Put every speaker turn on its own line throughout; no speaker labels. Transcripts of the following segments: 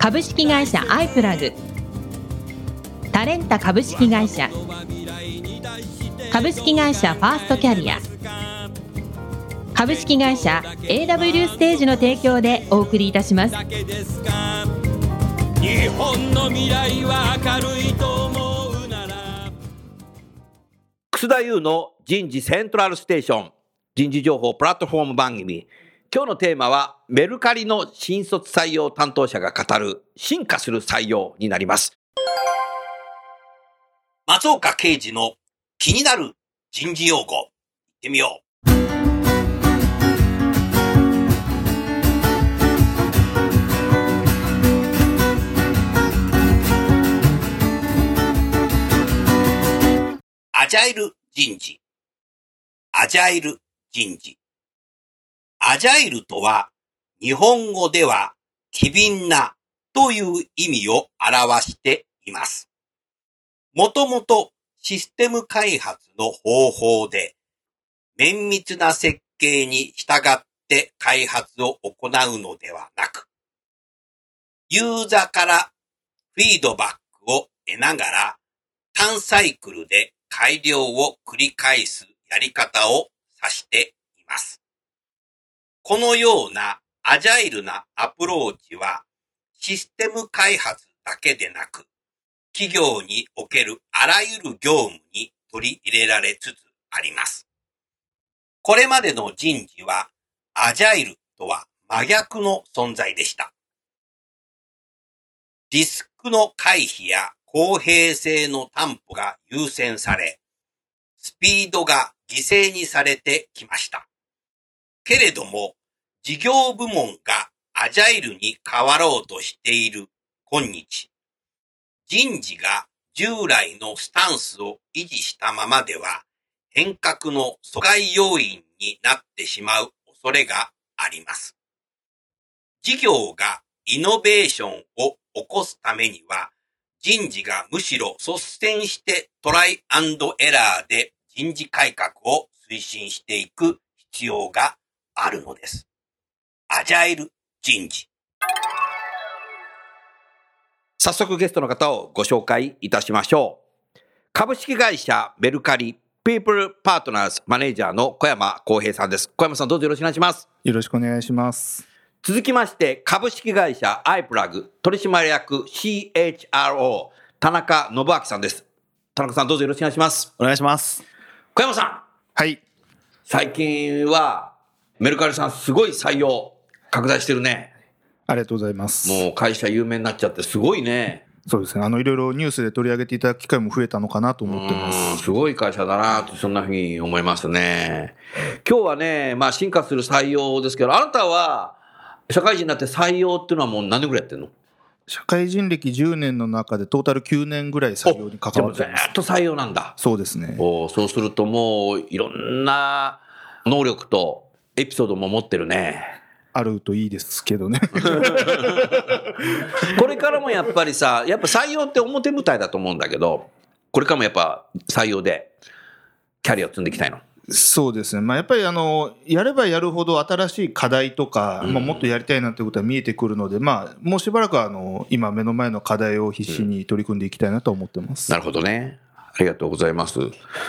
株式会社アイプラグ。タレンタ株式会社。株式会社ファーストキャリア。株式会社 AW ステージの提供でお送りいたします。
日本の未来は明るいと思うなら。
楠田優の人事セントラルステーション。人事情報プラットフォーム番組。今日のテーマはメルカリの新卒採用担当者が語る進化する採用になります松岡刑事の気になる人事用語行ってみようアジャイル人事。アジャイル人事。アジャイルとは、日本語では、機敏なという意味を表しています。もともとシステム開発の方法で、綿密な設計に従って開発を行うのではなく、ユーザーからフィードバックを得ながら、単サイクルで改良を繰り返すやり方を指しています。このようなアジャイルなアプローチはシステム開発だけでなく企業におけるあらゆる業務に取り入れられつつあります。これまでの人事はアジャイルとは真逆の存在でした。リスクの回避や公平性の担保が優先され、スピードが犠牲にされてきました。けれども、事業部門がアジャイルに変わろうとしている今日、人事が従来のスタンスを維持したままでは、変革の阻害要因になってしまう恐れがあります。事業がイノベーションを起こすためには、人事がむしろ率先してトライアンドエラーで人事改革を推進していく必要があるのです。アジャイル人事。早速ゲストの方をご紹介いたしましょう。株式会社メルカリピープルパートナーズマネージャーの小山康平さんです。小山さんどうぞよろしくお願いします。
よろしくお願いします。
続きまして、株式会社アイプラグ取締役 CHRO 田中信明さんです。田中さんどうぞよろしくお願いします。
お願いします。
小山さん、
はい。
最近はメルカリさんすごい採用拡大してるね。
ありがとうございます。
もう会社有名になっちゃってすごいね。
そうですね。あの、いろいろニュースで取り上げていただく機会も増えたのかなと思ってま
うん
す。
すごい会社だなと、そんなふうに思いますね。今日はね、まあ進化する採用ですけど、あなたは社会人になって採用っていうのはもう何年ぐらいやってんの？
社会人歴10年の中でトータル9年ぐらい採用に関わってます。
っと採用なんだ。
そうですね。
おそうするともういろんな能力とエピソードも持ってるね。
あるといいですけどね。
これからもやっぱりさ、やっぱ採用って表舞台だと思うんだけど、これからもやっぱ採用でキャリアを積んでいきたいの。
そうですね。まあ、やっぱりあの、やればやるほど新しい課題とか、
うん
まあ、もっとやりたいなってことは見えてくるので、まあ、もうしばらくはあの、今目の前の課題を必死に取り組んでいきたいなと思ってます。
なるほどね。ありがとうございます。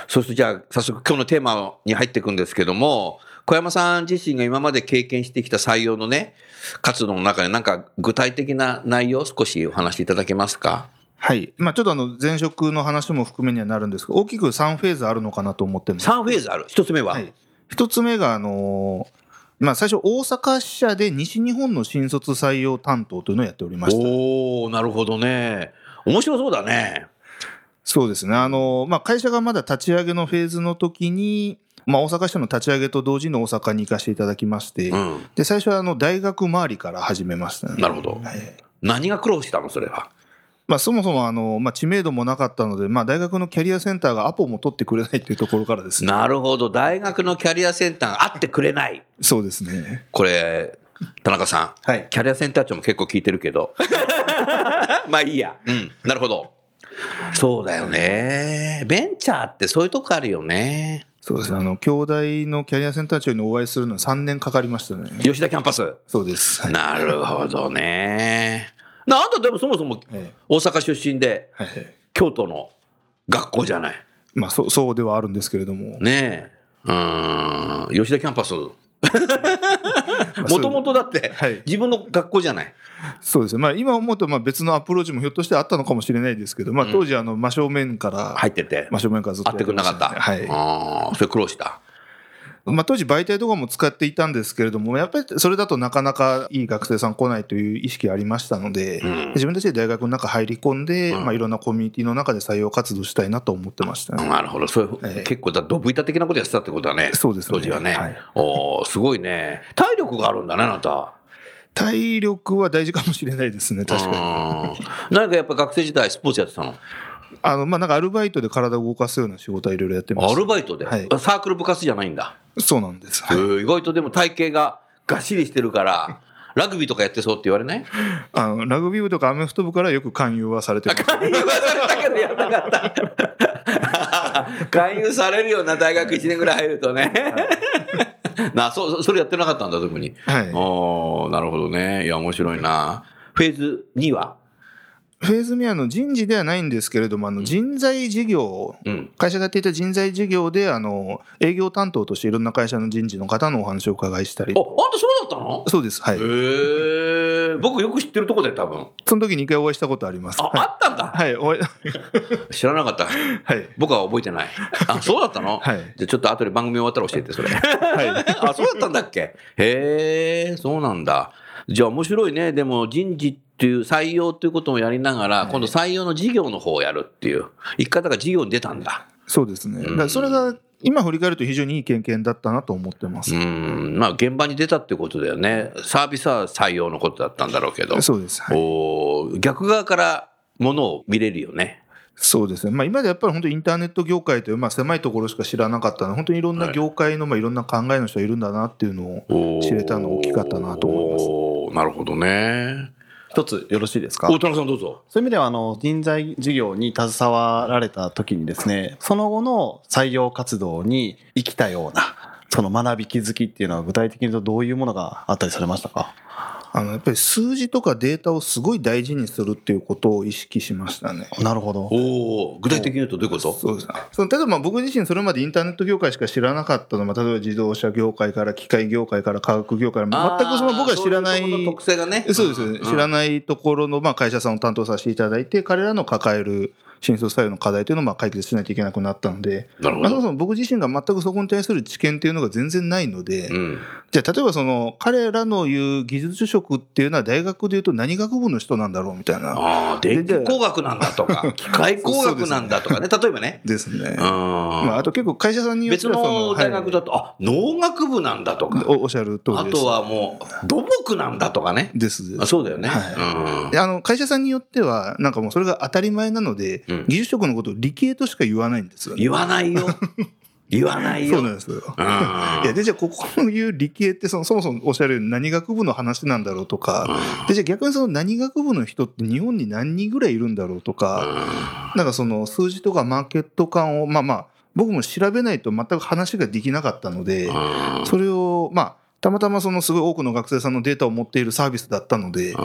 そしてじゃあ早速今日のテーマに入っていくんですけども、小山さん自身が今まで経験してきた採用のね、活動の中でなんか具体的な内容を少しお話しいただけますか？
はい。まあ、ちょっとあの、前職の話も含めにはなるんですけど、大きく3フェーズあるのかなと思ってます。
?3 フェーズある？一つ目は、
はい。一つ目が、あのーまあ、最初、大阪支社で西日本の新卒採用担当というのをやっておりました。
おー、なるほどね。面白そうだね。
そうですね。あのーまあ、会社がまだ立ち上げのフェーズの時に、まあ、大阪支社の立ち上げと同時に大阪に行かせていただきまして、
うん。
で、最初はあの、大学周りから始めましたね。
なるほど
はい。
何が苦労したのそれは？
まあ、そもそもあの、まあ、知名度もなかったので、まあ、大学のキャリアセンターがアポも取ってくれないっていうところからですね。
なるほど。大学のキャリアセンターがあってくれない。
そうですね。
これ、田中さん。
はい
キャリアセンター長も結構聞いてるけど。まあいいや。うん。なるほど。そうだよね。ベンチャーってそういうとこあるよね。
そうですね。あの、兄弟のキャリアセンター長にお会いするのは3年かかりましたね。
吉田キャンパス。
そうです。はい。
なるほどね。なんだでもそもそも
ええ
大阪出身で
はい。
京都の学校じゃない。
まあ、そう、そうではあるんですけれども。
ねえ。うーん。吉田キャンパス。もともとだって
はい
自分の学校じゃない。
そうですね。まあ、今思うと、まあ、別のアプローチもひょっとしてあったのかもしれないですけど、まあ、当時、あの、真正面から、
入ってて。
真正面からずっと
会ってくれなかった。
はい。
ああ、それ苦労した。
まあ、当時媒体とかも使っていたんですけれども、やっぱりそれだとなかなかいい学生さん来ないという意識ありましたので、
ん
自分たちで大学の中入り込んで、
うん
まあ、いろんなコミュニティの中で採用活動したいなと思ってましたね。
なるほど。そういう、
ええ
結構だ、ドブ板的なことやってたってことだね。
そうですね
当時はね。
はい
おーすごいね。体力があるんだね、あなた。
体力は大事かもしれないですね、確かに。
に。何かやっぱ学生時代スポーツやってたの？
あの、まあ、なんかアルバイトで体を動かすような仕事はいろいろやってま
ア
し
ルバイトで、
はい
サークル部活じゃないんだ。
た。そうなんです。
へえ意外とでも体型ががっしりしてるから、ラグビーとかやってそうって言われない？
あのラグビー部とかアメフト部からよく勧誘はされてます。
勧誘はされたけどやらなかった。勧誘されるような大学1年ぐらい入るとね。な、そ、それやってなかったんだ、特に。
はい
おーなるほどね。いや、面白いな。フェーズ2は？
フェーズミアの人事ではないんですけれども、あの人材事業、
うん。
会社がやっていた人材事業で、あの営業担当としていろんな会社の人事の方のお話をお伺いしたり
あ、あんたそうだったの？
そうです、はい。
へえ。僕よく知ってるとこで多分。
その時に一回お会いしたことあります。
あ、
はい
あったんだ？
はい、お会い
知らなかった。
はい。
僕は覚えてない。あ、そうだったの？
はい
じゃあちょっと後で番組終わったら教えて、それ。
はい。
あ、そうだったんだっけ？へえ、そうなんだ。じゃあ面白いね。でも人事っていう採用っていうこともやりながら、今度採用の事業の方をやるっていう。生き方が事業に出たんだ。
そうですね。だからそれが、今振り返ると非常にいい経験だったなと思ってます。
うん。まあ現場に出たってことだよね。サービスは採用のことだったんだろうけど。
そうです。はい
おー逆側からものを見れるよね。
そうですね。まあ今でやっぱり本当にインターネット業界という、まあ狭いところしか知らなかったので、本当にいろんな業界の、まあいろんな考えの人がいるんだなっていうのを知れたの大きかったなと思います。
なるほどね。
一つよろしいですか？
大田さんどうぞ。
そういう意味では、あの、人材事業に携わられた時にですね、その後の採用活動に生きたような、その学び気づきっていうのは具体的にどういうものがあったりされましたか？
あのやっぱり数字とかデータをすごい大事にするっていうことを意識しましたね。
なるほど。
おお具体的に言うとどういうこと？
そうですその例えばまあ僕自身それまでインターネット業界しか知らなかったのは、まあ例えば自動車業界から機械業界から化学業界から全くその僕が知らない
特性がね。
そうです、知ら
い。
ないところのまあ会社さんを担当させていただいて彼らの抱える新卒採用の課題というのをまあ解決しないといけなくなったので、
なるほ
まあ、そも
ど。
そも僕自身が全くそこに対する知見っていうのが全然ないので、
うん。
じゃあ例えばその彼らの言う技術職っていうのは大学でいうと何学部の人なんだろうみたいな
ああ、電気工学なんだとか、機械工学なんだとかね、例えばね。
ですね。
うん。
まあ、あと結構会社さんによっ
別
てはそ
の大学
はい
だと、あ、農学部なんだとか、
おおっしゃる通りです。
あとはもう、土木なんだとかね。
です
あそうだよね。
はいであの会社さんによっては、なんかもうそれが当たり前なので、
うん
技術職のことを理系としか言わないんですよ、ね。
言わないよ。言わないよ。
そうなんですよ。
うん
いやでじゃあここの言う理系ってそのそもそもおっしゃるように何学部の話なんだろうとか、でじゃあ逆にその何学部の人って日本に何人ぐらいいるんだろうとか、なんかその数字とかマーケット感をまあまあ僕も調べないと全く話ができなかったので、
うん
それをまあたまたまそのすごい多くの学生さんのデータを持っているサービスだったので、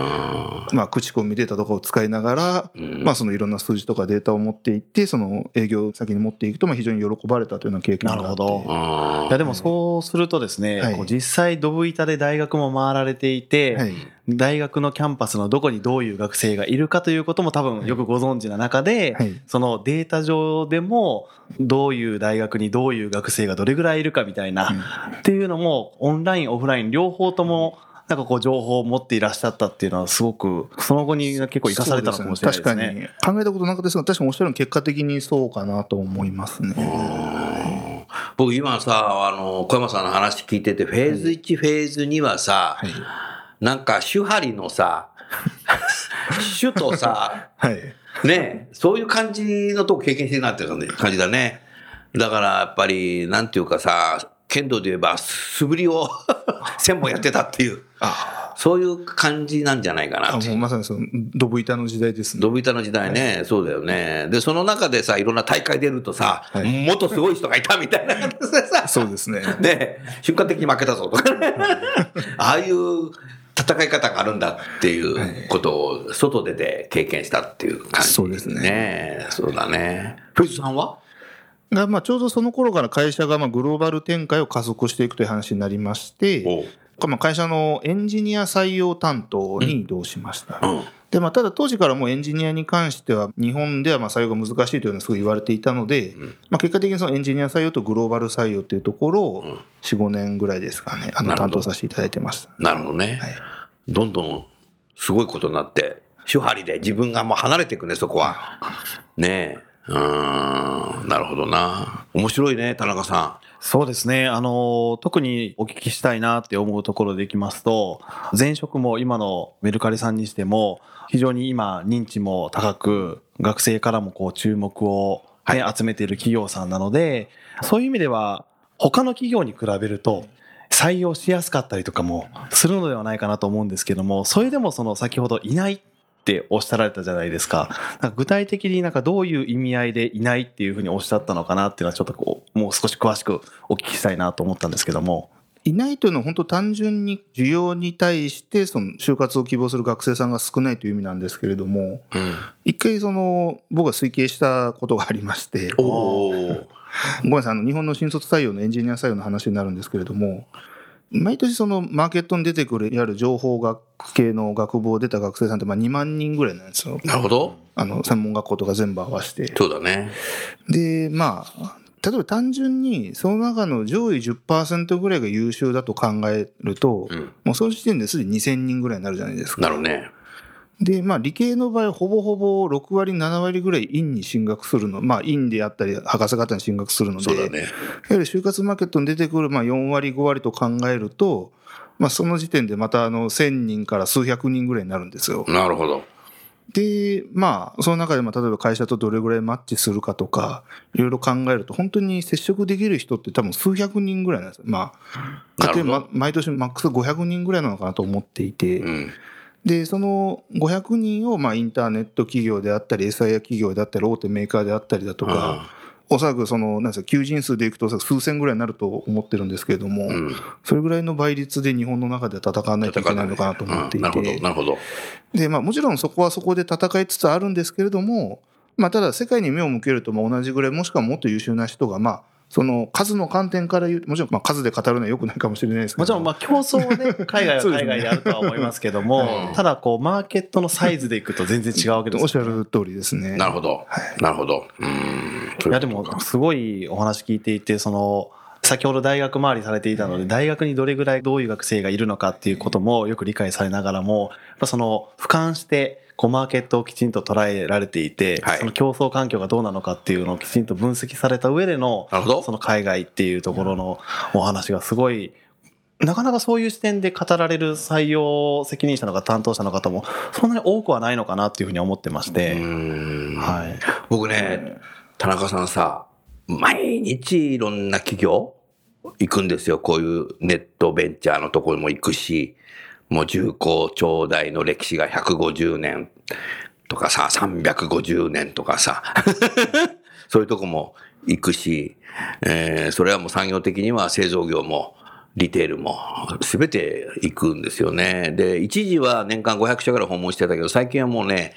まあ、口コミデータとかを使いながら、
うん。
まあ、そのいろんな数字とかデータを持っていって、その営業先に持っていくと、まあ、非常に喜ばれたというような経験があって。
なるほど。
うん
いやでもそうするとですね、
はい。
こう実際ドブ板で大学も回られていて、
はい。
大学のキャンパスのどこにどういう学生がいるかということも多分よくご存知な中で、
はい。
そのデータ上でもどういう大学にどういう学生がどれぐらいいるかみたいな、っていうのもオンラインオフライン両方ともなんかこう情報を持っていらっしゃったっていうのはすごくその後に結構生かされたのかもしれないですね。
です確かに考えたことなかったですが、確かにおっしゃる結果的にそうかなと思いますね。
僕今さ、あの、小山さんの話聞いてて、フェーズ1、フェーズ2はさ、
はい。
なんか、手張りのさ、主とさ、
はい。
ね、そういう感じのとこ経験してるなって感じだね。だからやっぱり、なんていうかさ、剣道で言えば素振りを 1000本やってたっていう、
あ
そういう感じなんじゃないかな
あ、
って
もうまさにその、ドブ板の時代ですね。
ドブ板の時代ね、そうだよね。で、その中でさ、いろんな大会出るとさ、
はい
もっとすごい人がいたみたいな感じでさ、
そうですね。
ね、瞬間的に負けたぞとかね。ああいう戦い方があるんだっていうことを外でで経験したっていう感じ。
そうですね
ねそうだね。フェイスさんは？
がまあ、ちょうどその頃から会社がまあグローバル展開を加速していくという話になりまして、まあ会社のエンジニア採用担当に移動しました。
うん。
でまあ、ただ当時からもうエンジニアに関しては日本ではまあ採用が難しいというのはすごい言われていたので、まあ、結果的にそのエンジニア採用とグローバル採用というところを45年ぐらいですかねあの担当させていただいてました。
なるほどね。
はい
どんどんすごいことになって、手張りで自分がもう離れていくね、そこは。ねえ。うーん、なるほどな。面白いね、田中さ
そうですね。あの、特にお聞きしたいなって思うところでいきますと、前職も今のメルカリさんにしても、非常に今認知も高く、学生からもこう注目を、ね集めている企業さんなので、そういう意味では、他の企業に比べると、採用しやすかったりとかもするのではないかなと思うんですけども、それでもその先ほどいないっておっしゃられたじゃないですか。か具体的になんかどういう意味合いでいないっていうふうにおっしゃったのかなっていうのはちょっとこう、もう少し詳しくお聞きしたいなと思ったんですけども。
いないというのは本当単純に需要に対してその就活を希望する学生さんが少ないという意味なんですけれども
ん。うん。
一回その僕が推計したことがありまして。ごめんなさいあの日本の新卒採用のエンジニア採用の話になるんですけれども毎年そのマーケットに出てくるいわゆる情報学系の学部を出た学生さんってまあ2万人ぐらいなんですよ
なるほど。
あの専門学校とか全部合わせて
そうだね。
でまあ例えば単純にその中の上位10%ぐらいが優秀だと考えると、
うん。
もうその時点ですでに2000人ぐらいになるじゃないですか。
なるね。
で、まあ理系の場合、ほぼほぼ6割、7割ぐらい院に進学するの、まあ院であったり、博士方に進学するので、
そうだね。
いわゆる就活マーケットに出てくるまあ4割、5割と考えると、まあその時点でまたあの1000人から数百人ぐらいになるんですよ。
なるほど。
で、まあその中でも例えば会社とどれぐらいマッチするかとか、いろいろ考えると、本当に接触できる人って多分数百人ぐらいなんですよ。まあ、家庭ま毎年マックス500人ぐらいなのかなと思っていて、
うん。
で、その500人をまあインターネット企業であったり、SIA 企業であったり、大手メーカーであったりだとか、おそらくその、なんですか、求人数でいくと数千ぐらいになると思ってるんですけれども、
うん。
それぐらいの倍率で日本の中で戦わないといけないのかなと思ってい
うんなるほど。
て、
なるほど。
で、まあもちろんそこはそこで戦いつつあるんですけれども、まあただ世界に目を向けるとまあ同じぐらい、もしくはもっと優秀な人が、まあ、その数の観点から言うと、もちろんまあ数で語るのは良くないかもしれないですけど。
もちろんまあ競争 はね、海外は海外であるとは思いますけども、ただこうマーケットのサイズでいくと全然違うわけです
おっしゃ
よね。
る通りですね。
なるほど。なるほど。うん。
いやでもすごいお話聞いていて、その、先ほど大学周りされていたので、大学にどれぐらいどういう学生がいるのかっていうこともよく理解されながらも、やっぱその俯瞰して、こうマーケットをきちんと捉えられていて、
はい
その競争環境がどうなのかっていうのをきちんと分析された上での、
なるほど
その海外っていうところのお話がすごい、なかなかそういう視点で語られる採用責任者の方、担当者の方も、そんなに多くはないのかなっていうふうに思ってまして、
うん。
はい。
僕ね、田中さんさ、毎日いろんな企業行くんですよ。こういうネットベンチャーのところも行くし、もう重工長大の歴史が150年とかさ、350年とかさ、そういうとこも行くし、えーそれはもう産業的には製造業も、リテールも全て行くんですよね。で、一時は年間500社ぐら訪問してたけど、最近はもうね、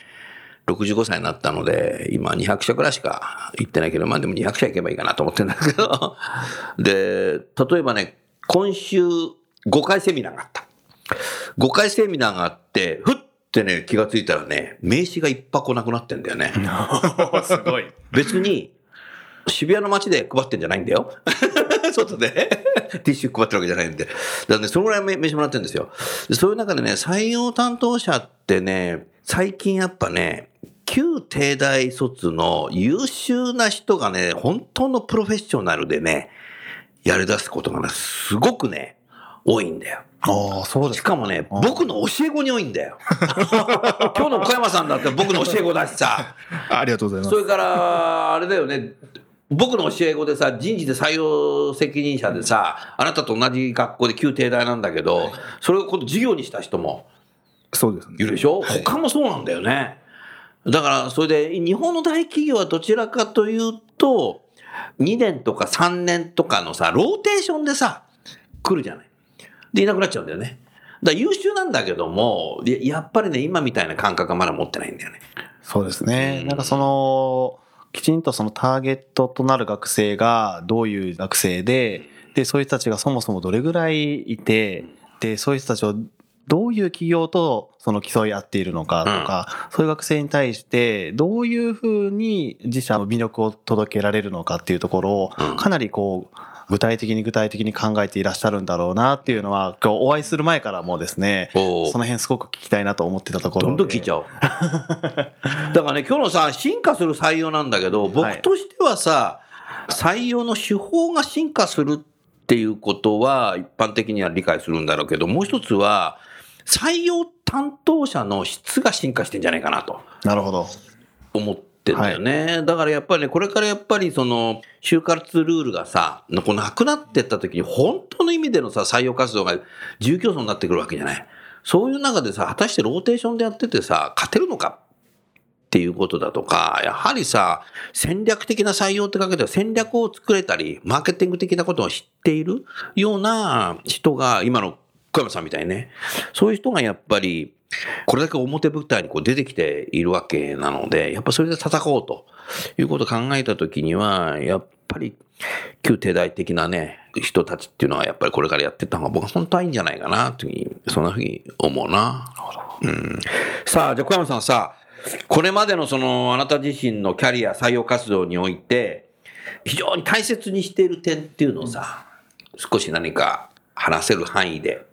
65歳になったので、今200社くらいしか行ってないけど、まあでも200社行けばいいかなと思ってるんですけど。で、例えばね、今週5回セミナーがあった。5回セミナーがあって、ふってね、気がついたらね、名刺が一箱なくなってんだよね。
すごい。
別に、渋谷の街で配ってんじゃないんだよ。外で ティッシュ配ってるわけじゃないんで。だからね、そのぐらい名名刺もらってるんですよ。でそういう中でね、採用担当者ってね、最近やっぱね、旧帝大卒の優秀な人がね、本当のプロフェッショナルでね、やり出すことがね、すごくね、多いんだよ。
ああ、そう
しかもね、
あ
僕の教え子に多いんだよ。今日の小山さんだって僕の教え子だしさ。
ありがとうございます
それから、あれだよね。僕の教え子でさ、人事で採用責任者でさ、あなたと同じ学校で旧帝大なんだけど、それを今度授業にした人も
そうですね
いるでしょ、他もそうなんだよね。だから、それで、日本の大企業はどちらかというと、2年とか3年とかのさ、ローテーションでさ、来るじゃない。で、いなくなっちゃうんだよね。だ優秀なんだけども、ややっぱりね、今みたいな感覚はまだ持ってないんだよね。
そうですね
う。ん
なんかその、きちんとそのターゲットとなる学生がどういう学生で、で、そういう人たちがそもそもどれぐらいいて、で、そういう人たちをどういう企業とその競い合っているのかとか、そういう学生に対してどういうふうに自社の魅力を届けられるのかっていうところを
うん
かなりこう、具体的に具体的に考えていらっしゃるんだろうなっていうのは、今日お会いする前からもですね、その辺すごく聞きたいなと思ってたところで。
どんどん聞いちゃおう。だからね、今日のさ、進化する採用なんだけど、僕としてはさ、採用の手法が進化するっていうことは、一般的には理解するんだろうけど、もう一つは、採用担当者の質が進化してんじゃないかなと
なるほど。
思ってんだよね。だからやっぱりね、これからやっぱりその、就活ルールがさ、こうなくなってった時に、本当の意味でのさ、採用活動が重競争になってくるわけじゃない。そういう中でさ、果たしてローテーションでやっててさ、勝てるのか？っていうことだとか、やはりさ、戦略的な採用ってかけて戦略を作れたり、マーケティング的なことを知っているような人が、今の小山さんみたいにね、そういう人がやっぱり、これだけ表舞台にこう出てきているわけなので、やっぱそれで戦おうということを考えたときには、やっぱり旧帝大的なね、人たちっていうのはやっぱりこれからやってった方が僕は本当はいいんじゃないかなというふうに、そんなふうに思うな。うん、さあ、じゃあ小山さんさ、これまでのそのあなた自身のキャリア採用活動において、非常に大切にしている点っていうのをさ、少し何か話せる範囲で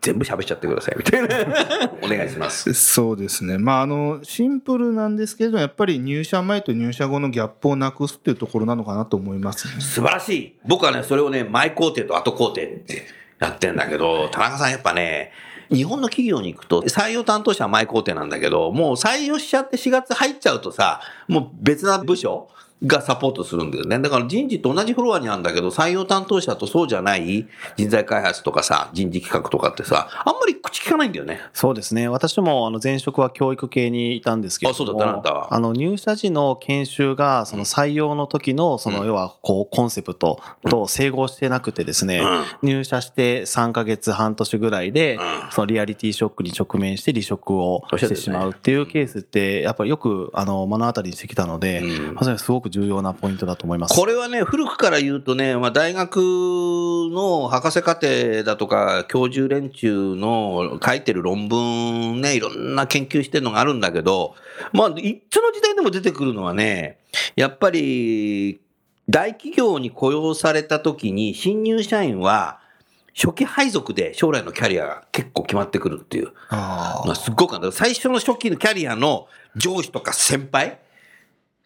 全部喋っちゃってくださいみたいな お願いします。
そうですね、まあ、あのシンプルなんですけれどもやっぱり入社前と入社後のギャップをなくすっていうところなのかなと思いますね。
素晴らしい。僕はね、それをね、前工程と後工程ってやってんだけど、田中さんやっぱね、日本の企業に行くと、採用担当者は前工程なんだけど、もう採用しちゃって4月入っちゃうとさ、もう別な部署がサポートするんだよね。だから人事と同じフロアにあるんだけど、採用担当者とそうじゃない人材開発とかさ、人事企画とかってさ、あんまり口聞かないんだよね。
そうですね。私もあの前職は教育系にいたんですけれども、
あそうだったあなたは
あの入社時の研修がその採用の時のその要はこうコンセプトと整合してなくてですね、入社して3ヶ月半年ぐらいで
うん
そのリアリティショックに直面して離職を
して
しまうっていうケースってやっぱりよくあの目の当たりにしてきたので、
うん
まさにすごく重要なポイントだと思います。
これはね、古くから言うとね、まあ、大学の博士課程だとか、教授連中の書いてる論文ね、いろんな研究してるのがあるんだけど、まあ、いつの時代でも出てくるのはね、やっぱり、大企業に雇用された時に、新入社員は、初期配属で将来のキャリアが結構決まってくるっていう。
あ
まあ、すっごく最初の初期のキャリアの上司とか先輩、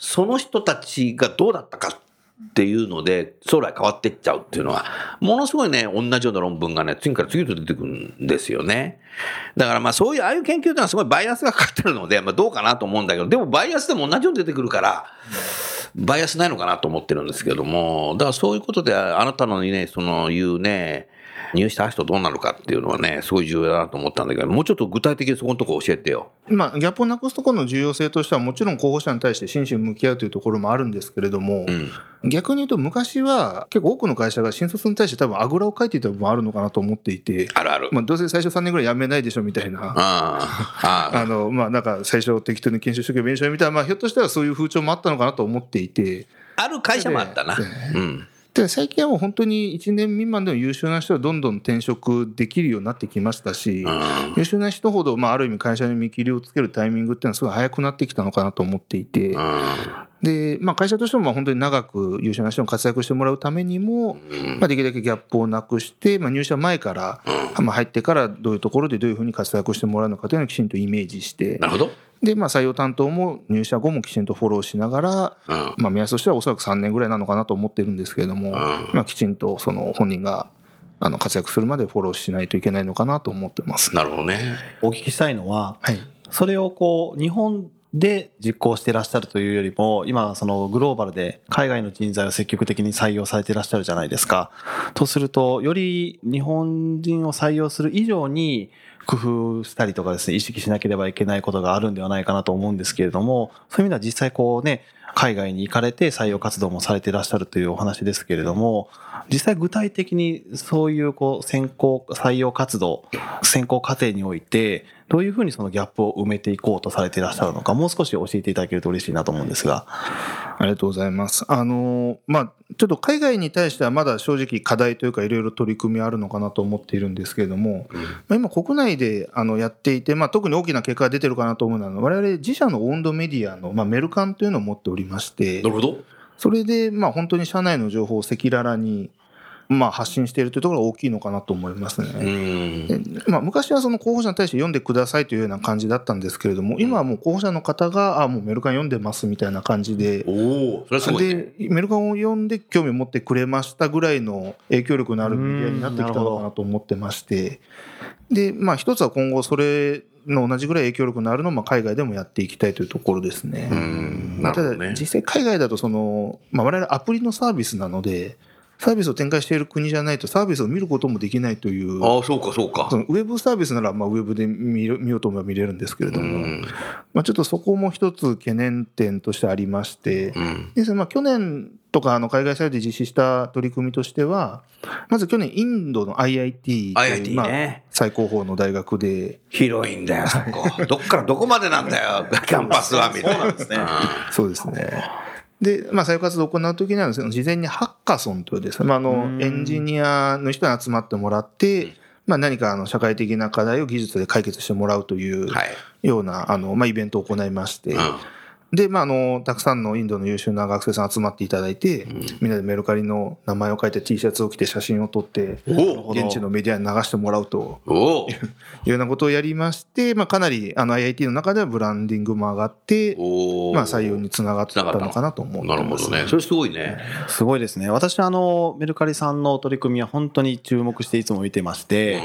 その人たちがどうだったかっていうので、将来変わっていっちゃうっていうのは、ものすごいね、同じような論文がね、次から次へと出てくるんですよね。だからまあそういう、ああいう研究っていうのはすごいバイアスがかかってるので、まあどうかなと思うんだけど、でもバイアスでも同じように出てくるから、バイアスないのかなと思ってるんですけども、だからそういうことで、あなたのね、その言うね、入社した人どうなるかっていうのはね、すごい重要だなと思ったんだけど、もうちょっと具体的にそこのところ教えてよ。
まあ、ギャップをなくすところの重要性としてはもちろん候補者に対して真摯に向き合うというところもあるんですけれども、
うん。
逆に言うと昔は結構多くの会社が新卒に対して多分あぐらをかいていた部分もあるのかなと思っていて、
あるある。
まあ、どうせ最初3年ぐらい辞めないでしょみたいな。
ああ、あ
あのまあ、なんか最初適当に研修しとけばいいんでしょみたいな、まあ、ひょっとしたらそういう風潮もあったのかなと思っていて
ある会社もあったな。うん。
で最近はもう本当に1年未満でも優秀な人はどんどん転職できるようになってきましたし、
うん。
優秀な人ほど、まあ、ある意味会社に見切りをつけるタイミングっていうのはすごい早くなってきたのかなと思っていて、
うん。
で、まあ、会社としてもまあ本当に長く優秀な人に活躍してもらうためにも、まあ、できるだけギャップをなくして、まあ、入社前から、まあ、入ってからどういうところでどういうふうに活躍してもらうのかというのをきちんとイメージして
なるほど。
で、まあ、採用担当も入社後もきちんとフォローしながら、
うん。
まあ、目安としてはおそらく3年ぐらいなのかなと思ってるんですけれども、まあ、きちんとその本人があの活躍するまでフォローしないといけないのかなと思ってます。
なるほどね。
お聞きしたいのは、
はい。
それをこう、日本で実行してらっしゃるというよりも、今、そのグローバルで海外の人材を積極的に採用されてらっしゃるじゃないですか。とすると、より日本人を採用する以上に、工夫したりとかですね、意識しなければいけないことがあるんではないかなと思うんですけれども、そういう意味では実際こうね、海外に行かれて採用活動もされていらっしゃるというお話ですけれども、実際具体的にそういうこう選考、採用活動、選考過程において、どういうふうにそのギャップを埋めていこうとされていらっしゃるのか、もう少し教えていただけると嬉しいなと思うんですが。
ありがとうございます。あの、まあ、ちょっと海外に対してはまだ正直課題というかいろいろ取り組みあるのかなと思っているんですけれども、まあ、今国内であのやっていて、まあ、特に大きな結果が出てるかなと思うのは、我々自社のオウンドメディアの、まあ、メルカンというのを持っておりまして
な、るほど。
それで、まあ、本当に社内の情報を赤裸々に、まあ、発信しているというところが大きいのかなと思いますね。まあ、昔はその候補者に対して読んでくださいというような感じだったんですけれども、今はもう候補者の方が、あもうメルカン読んでますみたいな感じで、
おお、それはすごいね。
でメルカンを読んで興味を持ってくれましたぐらいの影響力のあるメディアになってきたのかなと思ってまして、で、まあ、一つは今後、それの同じぐらい影響力のあるのをまあ海外でもやっていきたいというところですね。
うん。
まあただ。実際、海外だとその、まあ、我々アプリのサービスなので、サービスを展開している国じゃないと、サービスを見ることもできないという。
ああ、そうか、そうか
そ。のウェブサービスならまあウェブで見る見ようと思えば見れるんですけれど
う
も、
ん。
まあ、ちょっとそこも一つ懸念点としてありまして、
うん。
ですねまあ、去年とかあの海外サイトで実施した取り組みとしては、まず去年、インドの IIT という。最高峰の大学で、
広いんだよ、そこ。どっからどこまでなんだよ、キャンパスは、みたいな。
そうですね
でまあ、採用活動を行うときにはですね、事前にハッカソンというですね、まあ、あ
う
の
ん
エンジニアの人に集まってもらって、まあ、何かあの社会的な課題を技術で解決してもらうという
はい。
ようなあの、まあ、イベントを行いまして、
うん。
で、まあ、あの、たくさんのインドの優秀な学生さん集まっていただいて、みんなでメルカリの名前を書いて T シャツを着て写真を撮って、
お
現地のメディアに流してもらうと
お
いうようなことをやりまして、まあ、かなりあの IIT の中ではブランディングも上がって、
お
まあ、採用につながったのかなと思って
な。るほどね。それすごいね。
すごいですね。私はあの、メルカリさんの取り組みは本当に注目していつも見てまして、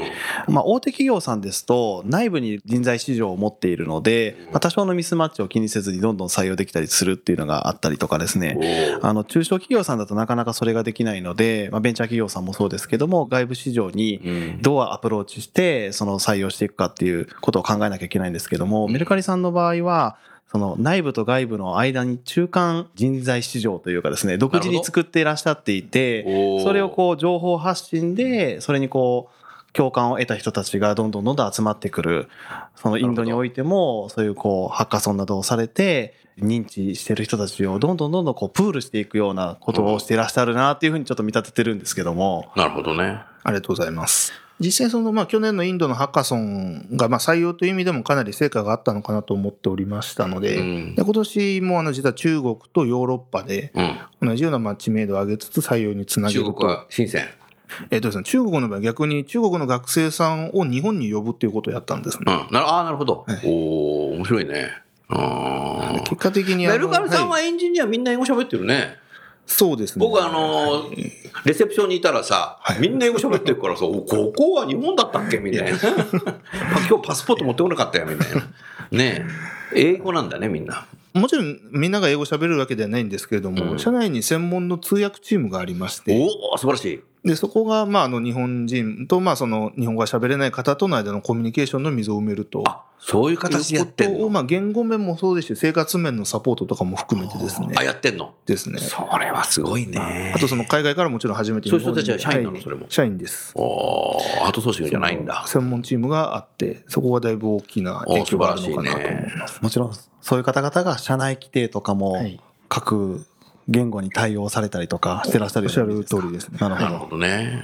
まあ、大手企業さんですと内部に人材市場を持っているので、まあ、多少のミスマッチを気にせずにどんどん採用できたりするっていうのがあったりとかですね。
お
あの、中小企業さんだとなかなかそれができないので、まあ、ベンチャー企業さんもそうですけども、外部市場に
うん。
どうアプローチして、その採用していくかっていうことを考えなきゃいけないんですけども、メルカリさんの場合は、その内部と外部の間に中間人材市場というかですね、独自に作っていらっしゃっていて、それをこう情報発信で、それにこう、共感を得た人たちがどんどんどんどん集まってくる。そのインドにおいても、そういうこう、ハッカソンなどをされて、認知してる人たちをどんどんどんどんこう、プールしていくようなことをしていらっしゃるなっていうふうにちょっと見立ててるんですけども。
なるほどね。
ありがとうございます。実際その、まあ、去年のインドのハッカソンが、まあ、採用という意味でもかなり成果があったのかなと思っておりましたので、
うん
で今年もあの実は中国とヨーロッパで
うん。
同じようなまあ知名度を上げつつ採用につなげると。
中国は新鮮。
えっとですね、中国の場合逆に中国の学生さんを日本に呼ぶっていうことをやったんです
うん。
ね。
なるああ、なるほど。
はい
おお面白いね。あ
結果的に
メルカリさん
い
はエンジニアみんな英語喋ってるね。
そうですね。
僕あのーレセプションにいたらさ、みんな英語喋ってるからさ、おここは日本だったっけ？みたいな。今日パスポート持ってこなかったよ、みたいな。ねえ。英語なんだね、みんな。
もちろんみんなが英語喋れるわけではないんですけれども、
うん
社内に専門の通訳チームがありまして、
おお素晴らしい。
で、そこが、まあ、あの、日本人と、まあ、その、日本語が喋れない方との間のコミュニケーションの溝を埋めると。
あ、そういう形でやって
ことを、まあ、言語面もそうですし、生活面のサポートとかも含めてですね。
あ、やってんの？
ですね。
それはすごいね。
あと、その、海外からもちろん初めて
そういう人たちは社員なの？それも？
社員です。
おおアートソーシングじゃないんだ。
専門チームがあって、そこがだいぶ大きな影響があるのかなと思います。
もちろん、そういう方々が社内規定とかも
はい
各言語に対応されたりとかしてらっしゃる
おっしゃる通りですね。
なるほど
ね。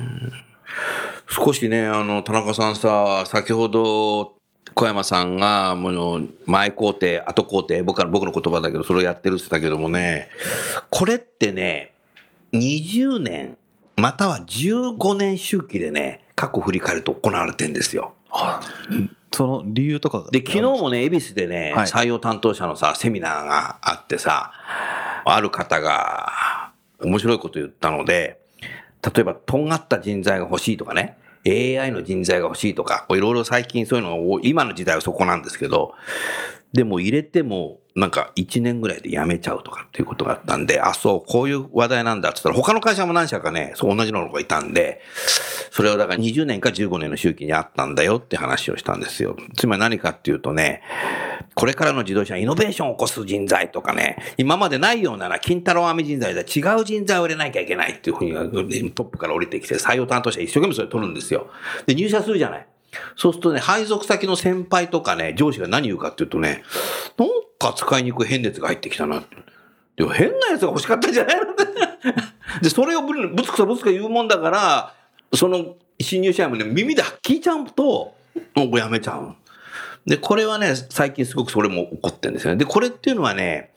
少しね、あの、田中さんさ、先ほど、小山さんが、もう、前工程、後工程、僕は僕の言葉だけど、それをやってるって言ったけどもね、これってね、20年、または15年周期でね、過去振り返ると行われてんですよ。
その理由とかが
で、昨日もね、恵比寿でね、
はい
採用担当者のさ、セミナーがあってさ、ある方が面白いこと言ったので、例えば、とんがった人材が欲しいとかね、AI の人材が欲しいとか、いろいろ最近そういうのを、今の時代はそこなんですけど、でも入れても、なんか1年ぐらいで辞めちゃうとかっていうことがあったんで、あ、そう、こういう話題なんだって言ったら、他の会社も何社かね、そう同じのがいたんで、それはだから20年か15年の周期にあったんだよって話をしたんですよ。つまり何かっていうとね、これからの自動車イノベーションを起こす人材とかね、今までないようなな、金太郎飴人材で違う人材を入れなきゃいけないっていうふうにトップから降りてきて、採用担当者一生懸命それ取るんですよ。で、入社するじゃない。そうするとね、配属先の先輩とかね、上司が何言うかっていうとね、なんか使いにくい変熱が入ってきたなって。でも変なやつが欲しかったんじゃないの で、それをぶつくさぶつく言うもんだから、その新入社員もね、耳で聞いちゃうと、もうやめちゃう。で、これはね、最近すごくそれも起こってるんですよね。で、これっていうのはね、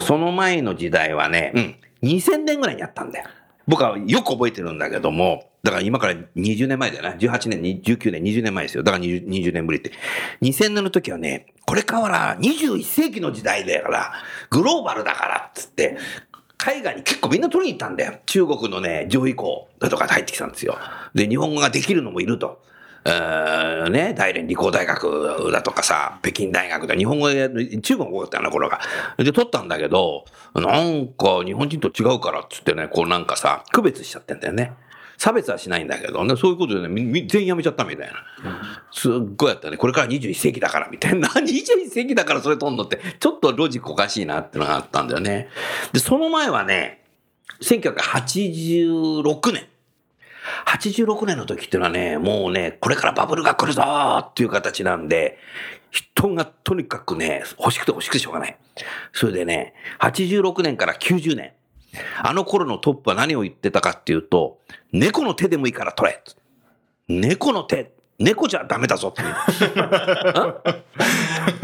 その前の時代はね、うん、2000年ぐらいにやったんだよ。僕はよく覚えてるんだけども、だから今から20年前だよな。18年、19年、20年前ですよ。だから 20, 20年ぶりって。2000年の時はね、これから21世紀の時代だから、グローバルだからっつって、海外に結構みんな取りに行ったんだよ。中国のね、上位校だとか入ってきたんですよ。で、日本語ができるのもいると。えーね、大連理工大学だとかさ、北京大学で日本語で、中国語だったような頃が。で、取ったんだけど、なんか日本人と違うからっつってね、こうなんかさ、区別しちゃってんだよね。差別はしないんだけど、ね、そういうことでね、全員辞めちゃったみたいな。すっごいやったね。これから21世紀だからみたいな。21世紀だからそれ取んのって、ちょっとロジックおかしいなってのがあったんだよね。で、その前はね、1986年。86年の時っていうのはね、もうね、これからバブルが来るぞっていう形なんで、人がとにかくね、欲しくて欲しくてしょうがない。それでね、86年から90年。あの頃のトップは何を言ってたかっていうと、猫の手でもいいから取れ。猫の手。猫じゃダメだぞっていう。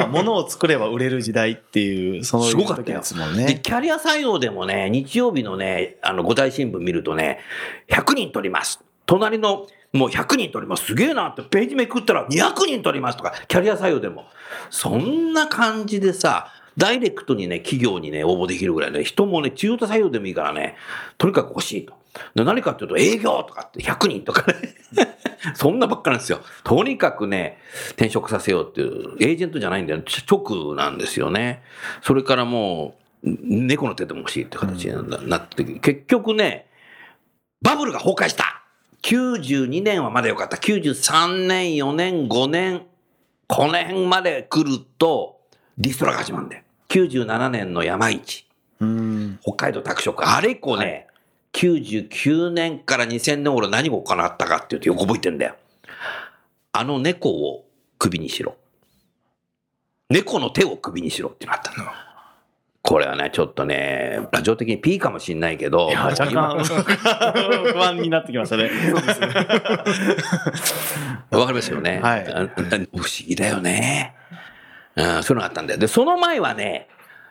物を作れば売れる時代っていう、その
すごかったよ
ですもん
で、
ね。
キャリア採用でもね、日曜日のね、あの、五大新聞見るとね、100人取ります。隣の、もう100人取ります。すげえなって、ページめくったら200人取りますとか、キャリア採用でも。そんな感じでさ、ダイレクトにね、企業にね、応募できるぐらいね、人もね、中途採用でもいいからね、とにかく欲しいと。で何かっていうと、営業とかって100人とかね。そんなばっかなんですよ。とにかくね、転職させようっていう、エージェントじゃないんだよ。直なんですよね。それからもう、猫の手でも欲しいって形にななって、結局ね、バブルが崩壊した92年はまだよかった。93年、4年、5年、この辺まで来ると、リストラが始まるんだよ。97年の山市。
うん。
北海道拓殖。あれ以降ね、99年から2000年頃何が行ったかっていうとよく覚えてんだよ。あの猫を首にしろ。猫の手を首にしろってなったの。これはね、ちょっとね、ラジオ的に P かもしんないけど、
いや、若干 不安になってきましたね。
わかりますよね。
はい
あ 不思議だよね。うん、そういうのがあったんだよ。で、その前はね、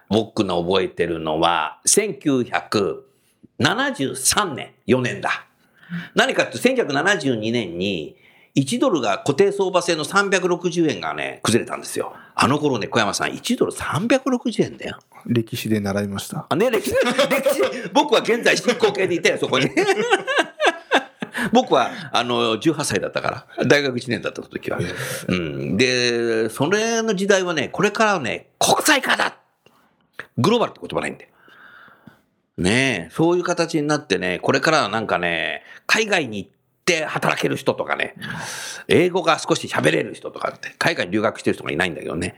僕の覚えてるのは、1973年、4年だ。何かって1972年に、1ドルが固定相場制の360円がね、崩れたんですよ。あの頃ね、小山さん、1ドル360円だよ。
歴史で習いました。
あね、歴史、歴史、僕は現在進行形でいたよ、そこに。僕は、あの、18歳だったから。大学1年だった時は。うん。で、それの時代はね、これからはね、国際化だグローバルって言葉ないんだよ。ねえ、そういう形になってね、これからはなんかね、海外に行って働ける人とかね、英語が少し喋れる人とかって、海外に留学してる人がいないんだけどね。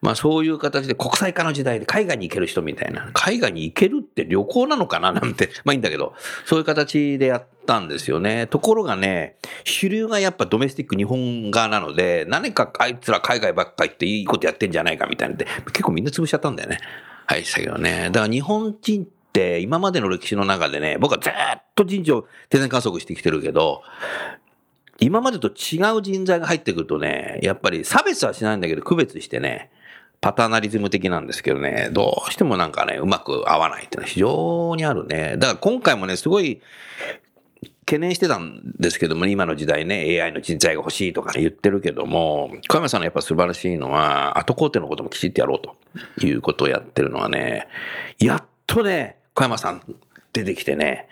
まあそういう形で国際化の時代で海外に行ける人みたいな。海外に行けるって旅行なのかな？なんて、まあいいんだけど、そういう形でやったんですよね。ところがね、主流がやっぱドメスティック日本側なので、何かあいつら海外ばっか行っていいことやってんじゃないかみたいなんで、結構みんな潰しちゃったんだよね。はい、したけどね。だから日本人今までの歴史の中でね、僕はずっと人事を定年観測してきてるけど、今までと違う人材が入ってくるとね、やっぱり差別はしないんだけど区別してね、パターナリズム的なんですけどね、どうしてもなんかね、うまく合わないっていうのは非常にあるね。だから今回もね、すごい懸念してたんですけども、今の時代ね、AI の人材が欲しいとか言ってるけども、小山さんのやっぱ素晴らしいのは、後工程のこともきちっとやろうということをやってるのはね、やっとね、小山さん出てきてね、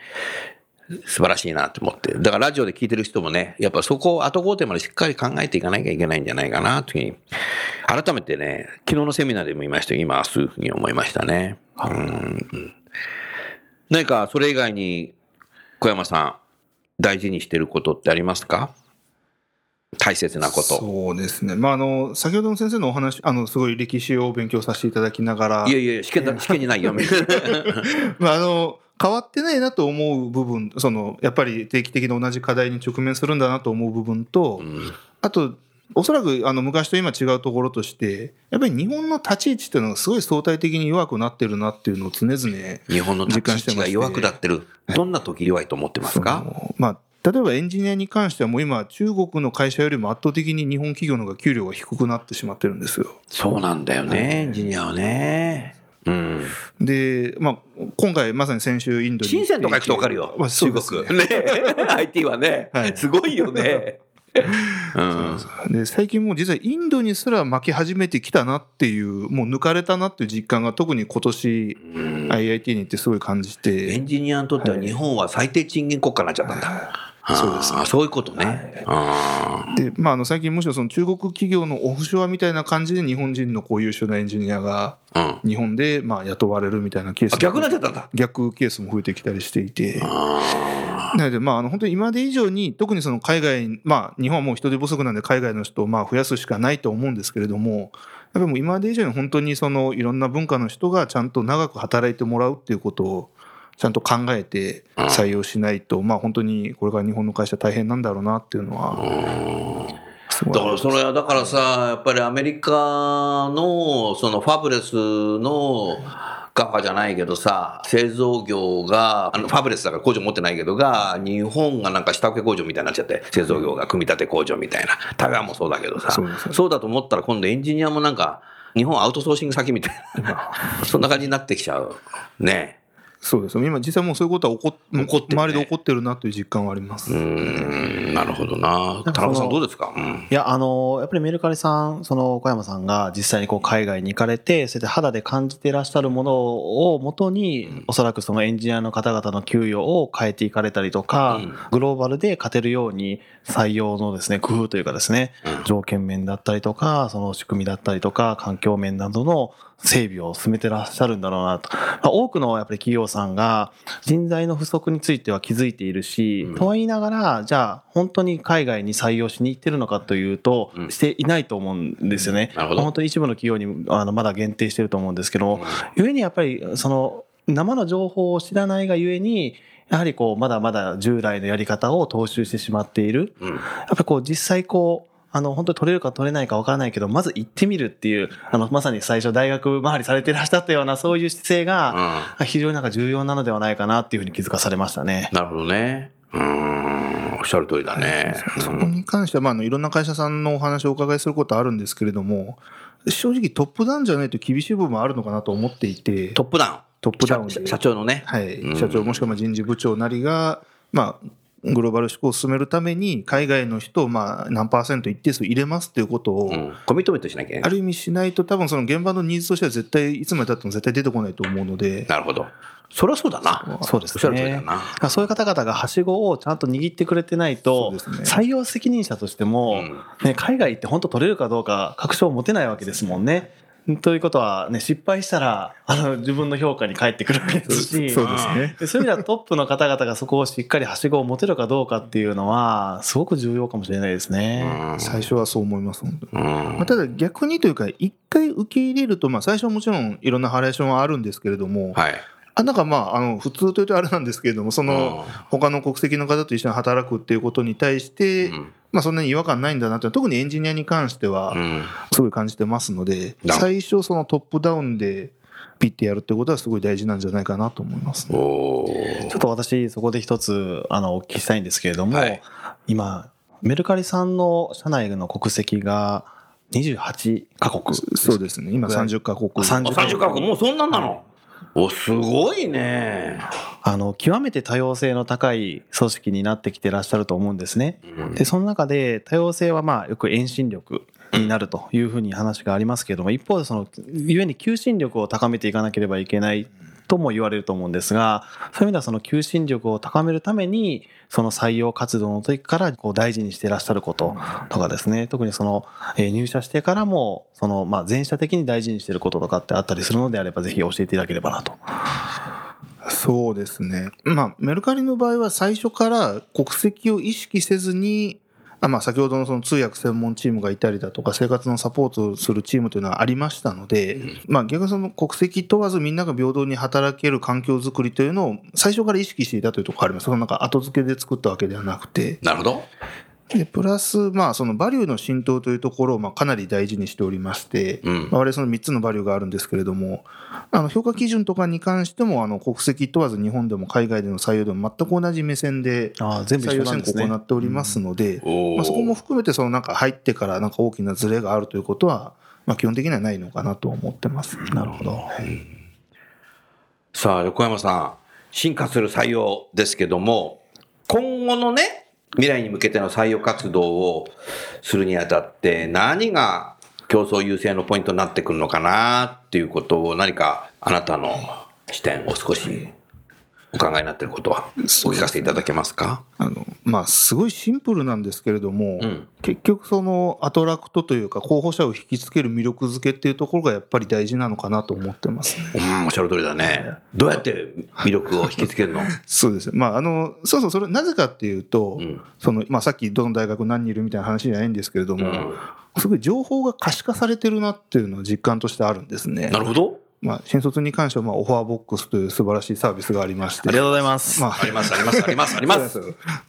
素晴らしいなと思って。だからラジオで聞いてる人もね、やっぱそこを後工程までしっかり考えていかなきゃいけないんじゃないかなというふうに、改めてね、昨日のセミナーでも言いましたよ今、そういうふうに思いましたね。うん。何かそれ以外に小山さん、大事にしてることってありますか？大切なこと。
そうですね。まあ、あの、先ほどの先生のお話、あの、すごい歴史を勉強させていただきながら、
いやいや試験だ、試験にないよ。
まあ、あの、変わってないなと思う部分、その、やっぱり定期的に同じ課題に直面するんだなと思う部分と、あと、おそらくあの昔と今違うところとして、やっぱり日本の立ち位置っていうのがすごい相対的に弱くなってるなっていうのを常々
日本の立ち位置が弱くなってる。どんな時弱いと思ってますか？
そのまあ、例えばエンジニアに関してはもう今中国の会社よりも圧倒的に日本企業の方が給料が低くなってしまってるんですよ。
そうなんだよね、エンジニアはね。うん。
で、まあ、今回まさに先週インドに
深センとか行くとわかるよ。
まあ、
中国。ね IT はね、
はい
すごいよね。うん。
で最近もう実はインドにすら負け始めてきたなっていうもう抜かれたなっていう実感が特に今年 IIT に行ってすごい感じ
エ
て
ンジニアにとっては日本は最低賃金国家になっちゃったんだ。
そうです
あーそういうことね。あ
で、まあ、あの最近むしろその中国企業のオフショアみたいな感じで日本人のこう優秀なエンジニアが。日本でまあ雇われるみたいなケース
あ逆になっちゃったんだ。
逆ケースも増えてきたりしていて。なので、まあ、あの本当に今まで以上に、特にその海外、まあ、日本はもう人手不足なんで、海外の人をまあ増やすしかないと思うんですけれども、やっぱりもう今まで以上に本当にそのいろんな文化の人がちゃんと長く働いてもらうっていうことを、ちゃんと考えて採用しないと、まあ本当にこれから日本の会社大変なんだろうなっていうのは、
だからそれはだからさやっぱりアメリカのそのファブレスのガファじゃないけどさ製造業があのファブレスだから工場持ってないけどが日本がなんか下請け工場みたいになっちゃって製造業が組み立て工場みたいな。台湾もそうだけどさ。
そう
だと思ったら今度エンジニアもなんか日本アウトソーシング先みたいな。そんな感じになってきちゃう。ね
そうです。今実際もうそういうことは起こっ
起こってるね。
周りで起こってるなという実感はあります。
うーん。なるほどな。田中さんどうですか、うん。
いや、あの、やっぱりメルカリさん、その小山さんが実際にこう海外に行かれて、それで肌で感じていらっしゃるものをもとに、おそらくそのエンジニアの方々の給与を変えていかれたりとか、
うん。
グローバルで勝てるように採用のですね、工夫というかですね、条件面だったりとか、その仕組みだったりとか、環境面などの整備を進めてらっしゃるんだろうなと。まあ多くのやっぱり企業さんが人材の不足については気づいているし、とは言いながら、じゃあ本当に海外に採用しに行ってるのかというと、
うん。
していないと思うんですよね。
なるほど。
本当に一部の企業にあのまだ限定してると思うんですけど、ゆえにやっぱりその生の情報を知らないがゆえに、やはりこうまだまだ従来のやり方を踏襲してしまっている。
うん
やっぱりこう実際こう、あの、本当に取れるか取れないかわからないけど、まず行ってみるっていう、あの、まさに最初大学周りされていらっしゃったような、そういう姿勢が、非常になんか重要なのではないかなっていうふうに気づかされましたね。
なるほどね。うーん、おっしゃる通りだね。
そこに関しては、まあ、あのいろんな会社さんのお話をお伺いすることはあるんですけれども、正直トップダウンじゃないと厳しい部分もあるのかなと思っていて、
トップダウン。
トップダウンで
社社長のね。
はい
うん、
社長もしくはまあ人事部長なりが、まあ、グローバル志向を進めるために、海外の人をまあ何パーセント一定数入れますっていうことを、
うん、コミットメントしなきゃ。
ある意味しないと、多分その現場のニーズとしては絶対、いつまでたっても絶対出てこないと思うので、
なるほど。そりゃそうだな。
そうですね。そういう方々がはしごをちゃんと握ってくれてないと、
ね
採用責任者としても、ね、海外行って本当取れるかどうか確証を持てないわけですもんね。ということは、ね、失敗したら、あの、自分の評価に返ってくるわけですし、
そうですね。
でそういう意味ではトップの方々がそこをしっかりはしごを持てるかどうかっていうのは、すごく重要かもしれないですね。
最初はそう思います、本当に。
うん。
まあ、ただ逆にというか、一回受け入れると、まあ、最初はもちろんいろんなハレーションはあるんですけれども、
はい。
あなんかまあ、あの普通というとあれなんですけれども、その
うん
他の国籍の方と一緒に働くっていうことに対して、
うん。
まあ、そんなに違和感ないんだなって、特にエンジニアに関しては
う、ん。
すごい感じてますので、
な
最初、そのトップダウンでピッてやるってことは、すごい大事なんじゃないかなと思います、ね。
ちょっと私、そこで一つ、あの、お聞きしたいんですけれども、
はい。
今、メルカリさんの社内の国籍が28カ国。
そうですね、今30カ国。
30
あ30カ国。もうそんなんなの？お、すごいね。
あの、極めて多様性の高い組織になってきてらっしゃると思うんですね。で、その中で多様性はまあよく遠心力になるというふうに話がありますけれども、一方でその、ゆえに求心力を高めていかなければいけないとも言われると思うんですがそういう意味ではその求心力を高めるためにその採用活動の時からこう大事にしていらっしゃることとかですね特にそのえ入社してからもそのまあ全社的に大事にしていることとかってあったりするのであればぜひ教えていただければなと。
そうですね。まあ、メルカリの場合は最初から国籍を意識せずに、あまあ、先ほどのその通訳専門チームがいたりだとか、生活のサポートをするチームというのはありましたので、まあ、逆にその国籍問わずみんなが平等に働ける環境づくりというのを最初から意識していたというところがあります。そのなんか後付けで作ったわけではなくて。
なるほど。
で、プラス、まあ、そのバリューの浸透というところを、まあ、かなり大事にしておりまして、
うん。
まあ我々その3つのバリューがあるんですけれども、あの、評価基準とかに関しても、あの、国籍問わず日本でも海外での採用でも全く同じ目線で、
あー全部
採用選考を行っておりますので、まあ、そこも含めて、そのなんか入ってからなんか大きなズレがあるということは、まあ、基本的にはないのかなと思ってます。なるほど。
さあ、横山さん、進化する採用ですけども、今後のね、未来に向けての採用活動をするにあたって、何が競争優勢のポイントになってくるのかなっていうことを、何かあなたの視点を少しお考えになっていることは？お聞かせいただけますか？
あの、まあ、すごいシンプルなんですけれども、
うん
結局そのアトラクトというか候補者を引きつける魅力づけっていうところがやっぱり大事なのかなと思ってますね。
うん、おっしゃる通りだね。どうやって魅力を引きつけるの？
そうですね。まあ、あの、そうそう、それ、なぜかっていうと、
うん
その、まあ、さっきどの大学何人いるみたいな話じゃないんですけれども、
うん
すごい情報が可視化されてるなっていうのを実感としてあるんですね。
なるほど。
まあ、新卒に関しては、まあ、オファーボックスという素晴らしいサービスがありまして。
ありがとうございます。
まあ、
あります、あります、あります、あります。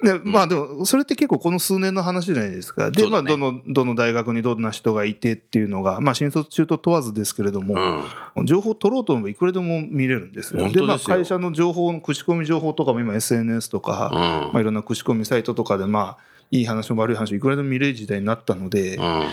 でまあでも、それって結構この数年の話じゃないですか。で、まあ、どの、どの大学にどんな人がいてっていうのが、まあ、新卒中途問わずですけれども、
うん。
情報を取ろうと思えばいくらでも見れるんですよ。
本当ですよ
まあ、会社の情報の口コミ情報とかも今 SNS とか、
うん
まあ、いろんな口コミサイトとかで、まあ、いい話も悪い話もいくらでも見れる時代になったので、
うん。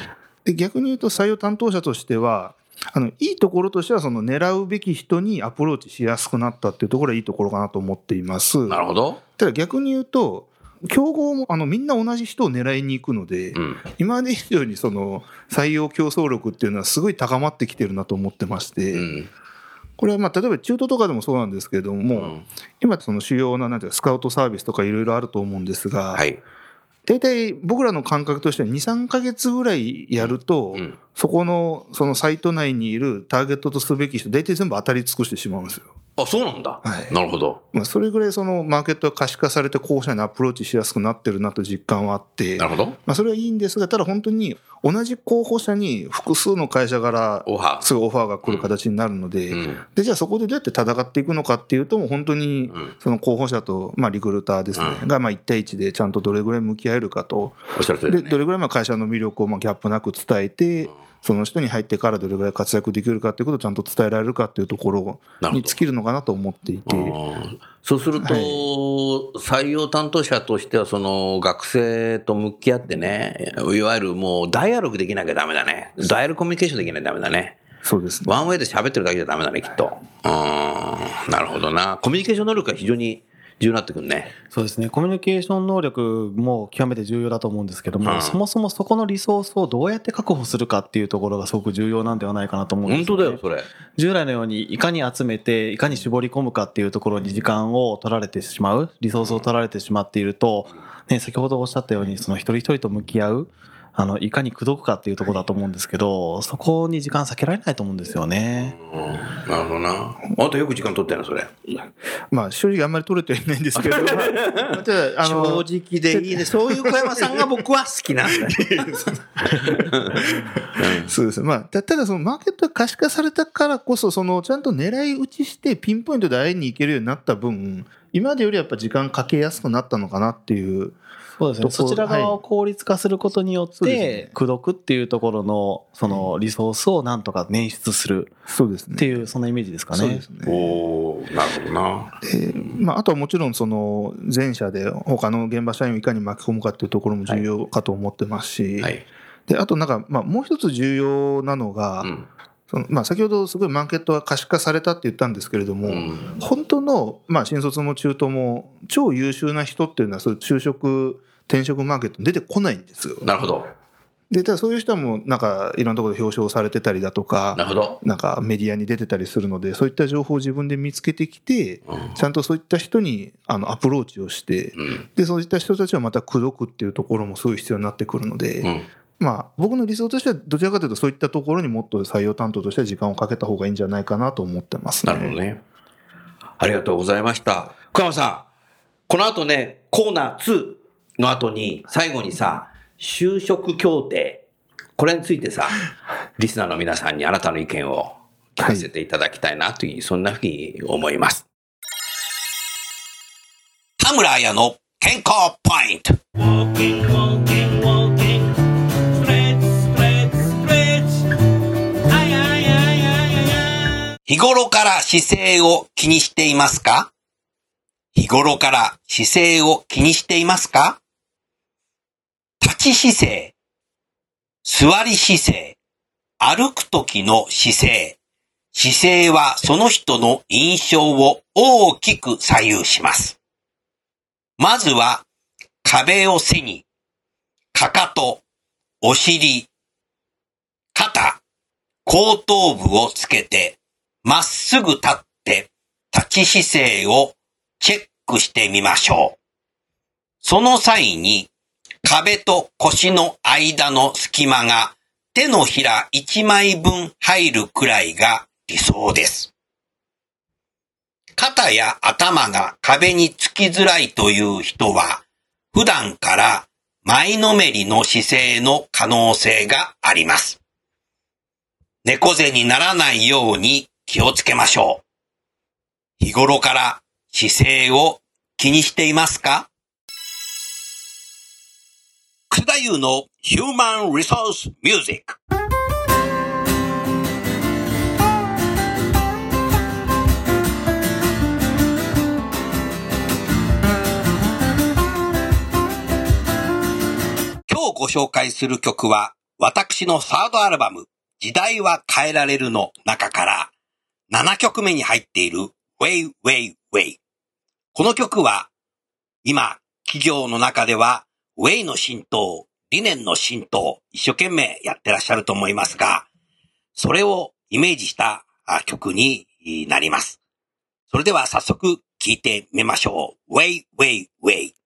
で逆に言うと採用担当者としては、あの、いいところとしては、その狙うべき人にアプローチしやすくなったっていうところはいいところかなと思っています。
なるほど。
ただ逆に言うと、競合もあのみんな同じ人を狙いに行くので、
うん。
今まで以上にその採用競争力っていうのはすごい高まってきてるなと思ってまして、
うん。
これはまあ例えば中途とかでもそうなんですけれども、
うん
今その主要ななんていうかスカウトサービスとかいろいろあると思うんですが、
はい。
大体僕らの感覚としては2、3ヶ月ぐらいやると、
うん
そこのそのサイト内にいるターゲットとすべき人、大体全部当たり尽くしてしまうんですよ。
あ、そうなんだ。
はい
なるほど。
まあ、それぐらいそのマーケットが可視化されて候補者にアプローチしやすくなってるなと実感はあって、
なるほど。
まあ、それはいいんですが、ただ本当に同じ候補者に複数の会社から
オファー。
すぐオファーが来る形になるので、
うん。
で、じゃあそこでどうやって戦っていくのかっていうと、もう本当に
うん
その候補者と、まあリクルーターですね、
うん
がまあ1対1でちゃんとどれぐらい向き合えるかと、
おっしゃる通り
で。どれぐらいまあ会社の魅力をまあギャップなく伝えて、その人に入ってからどれぐらい活躍できるかっていうことをちゃんと伝えられるかっていうところに尽きるのかなと思っていて、
うんそうすると、
はい
採用担当者としては、その学生と向き合ってね、いわゆるもうダイアログできなきゃダメだね。ダイアログコミュニケーションできないとダメだね。
そうですね。
ワンウェイで喋ってるだけじゃダメだね、きっと。うん。なるほどな。コミュニケーション能力が非常に重要になってくるね。
そうですね。コミュニケーション能力も極めて重要だと思うんですけども、
うん
そもそもそこのリソースをどうやって確保するかっていうところがすごく重要なんではないかなと思うんですよ、ね。
本当だよ、それ。
従来のようにいかに集めていかに絞り込むかっていうところに時間を取られてしまうリソースを取られてしまっていると、ね、先ほどおっしゃったようにその一人一人と向き合うあのいかに口説くかっていうところだと思うんですけどそこに時間避けられないと思うんですよね。
うん。なるほどな。あんたよく時間取ってんの、それ。
まあ正直あんまり取れてはいないんですけど、まあただあの、
正直でいいね。そういう小山さんが僕は好きなんだよ。
そうです。まあ、たただそのマーケットが可視化されたからこそ、そのちゃんと狙い撃ちしてピンポイントで会いに行けるようになった分、今までよりやっぱ時間かけやすくなったのかなっていう。
そうですね。そちら側を効率化することによって、口説くっていうところのそのリソースをなんとか捻出する
そうですね。
っていうそんなイメージですかね
そうです。ね。
おー、なるほどな。
でまあ、あとはもちろんその前者で他の現場社員をいかに巻き込むかっていうところも重要かと思ってますし、
はい。
であとなんか、まあ、もう一つ重要なのが、
うん。
そのまあ、先ほどすごいマーケットが可視化されたって言ったんですけれども、
うん
本当の、まあ、新卒も中途も超優秀な人っていうのはそういう就職転職マーケットに出てこないんですよ。
なるほど。
でただそういう人はもうなんかいろんなところで表彰されてたりだとか
なるほど。
なんかメディアに出てたりするのでそういった情報を自分で見つけてきて
うん。
ちゃんとそういった人にあのアプローチをして
うん。
でそういった人たちはまた口説くっていうところもすごい必要になってくるので、
うん。
まあ僕の理想としてはどちらかというとそういったところにもっと採用担当としては時間をかけた方がいいんじゃないかなと思ってますね。
なるほどね。ありがとうございました。小山さん、この後ね、コーナー2の後に、最後にさ、就職協定、これについてさ、リスナーの皆さんにあなたの意見を聞かせていただきたいなという、そんなふうに思います。
田村彩の健康ポイント。日頃から姿勢を気にしていますか？日頃から姿勢を気にしていますか？立ち姿勢、座り姿勢、歩く時の姿勢。姿勢はその人の印象を大きく左右します。まずは壁を背に、かかと、お尻、肩、後頭部をつけてまっすぐ立って立ち姿勢をチェックしてみましょう。その際に壁と腰の間の隙間が手のひら1枚分入るくらいが理想です。肩や頭が壁につきづらいという人は普段から前のめりの姿勢の可能性があります。猫背にならないように気をつけましょう。日頃から姿勢を気にしていますか？楠田優のヒューマンリソースミュージック。今日ご紹介する曲は、私のサードアルバム、時代は変えられるの中から、7曲目に入っている Way Way Way。この曲は、今、企業の中では、Way の浸透、理念の浸透、一生懸命やってらっしゃると思いますが、それをイメージした曲になります。それでは早速聴いてみましょう。Way Way Way。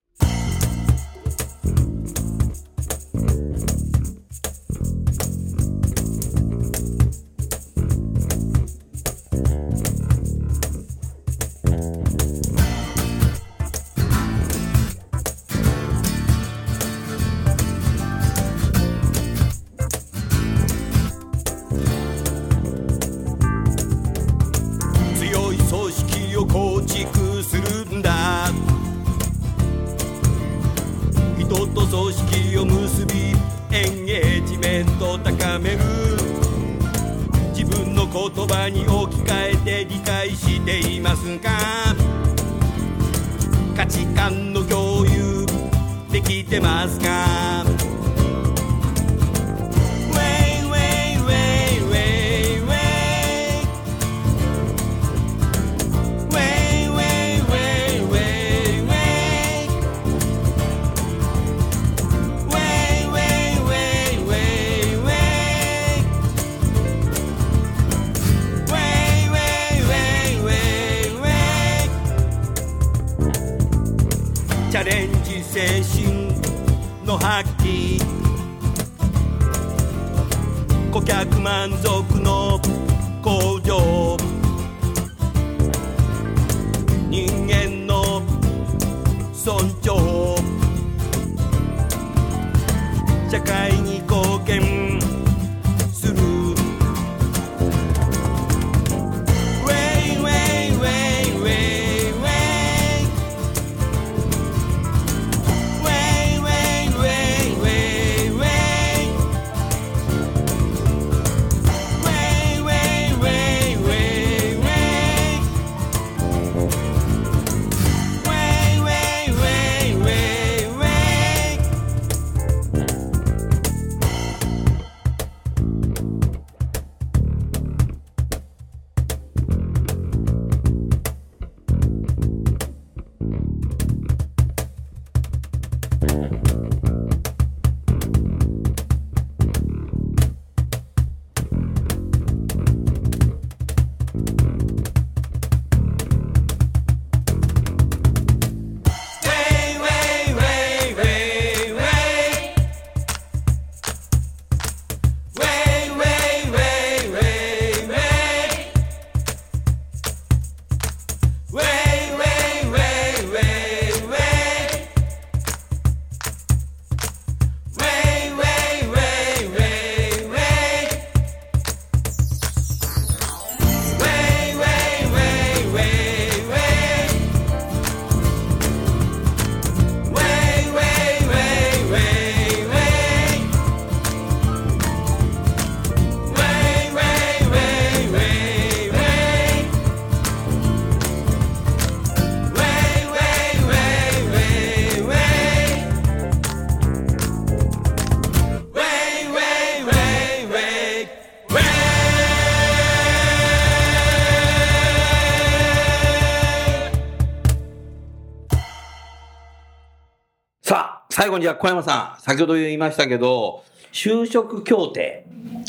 最後にじゃあ小山さん、先ほど言いましたけど、就職協定。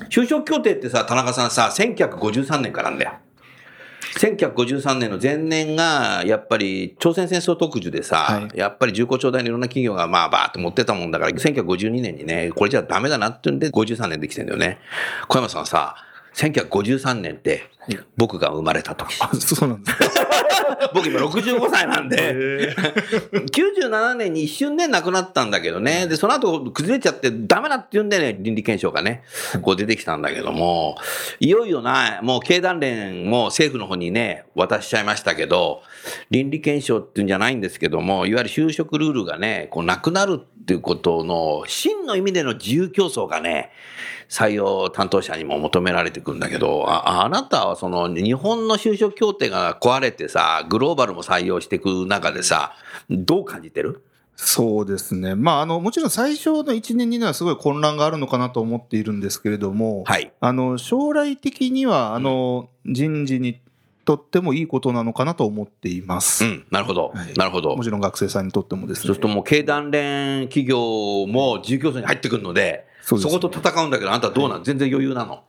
就職協定ってさ、田中さんさ、1953年からなんだよ。1953年の前年が、やっぱり朝鮮戦争特需でさ、
はい
やっぱり重工長大のいろんな企業がまあバーって持ってたもんだから、1952年にね、これじゃダメだなってんで、53年できてんだよね。小山さんさ、1953年って、僕が生まれた時。
あそうなんです
僕今65歳なんで、97 年に一瞬ね、亡くなったんだけどね。で、その後崩れちゃってダメだって言うんでね、倫理検証がね、こう出てきたんだけども、いよいよな、もう経団連も政府の方にね、渡しちゃいましたけど、倫理検証っていうんじゃないんですけども、いわゆる就職ルールがね、こうなくなるっていうことの、真の意味での自由競争がね、採用担当者にも求められてくるんだけど、ああなたはその日本の就職協定が壊れてさ、グローバルも採用していく中でさ、どう感じてる？
そうですね。まあ、あの、もちろん最初の1年、2年はすごい混乱があるのかなと思っているんですけれども、
はい。
あの、将来的には、あの、人事にとってもいいことなのかなと思っています。
うん、なるほど。
はい
なるほど
も。ちろん学生さんにとってもですね
そうする。ともう経団連企業も自由競争に入ってくるので、
そ
こと戦うんだけど、あんたどうなん、全然余裕なの？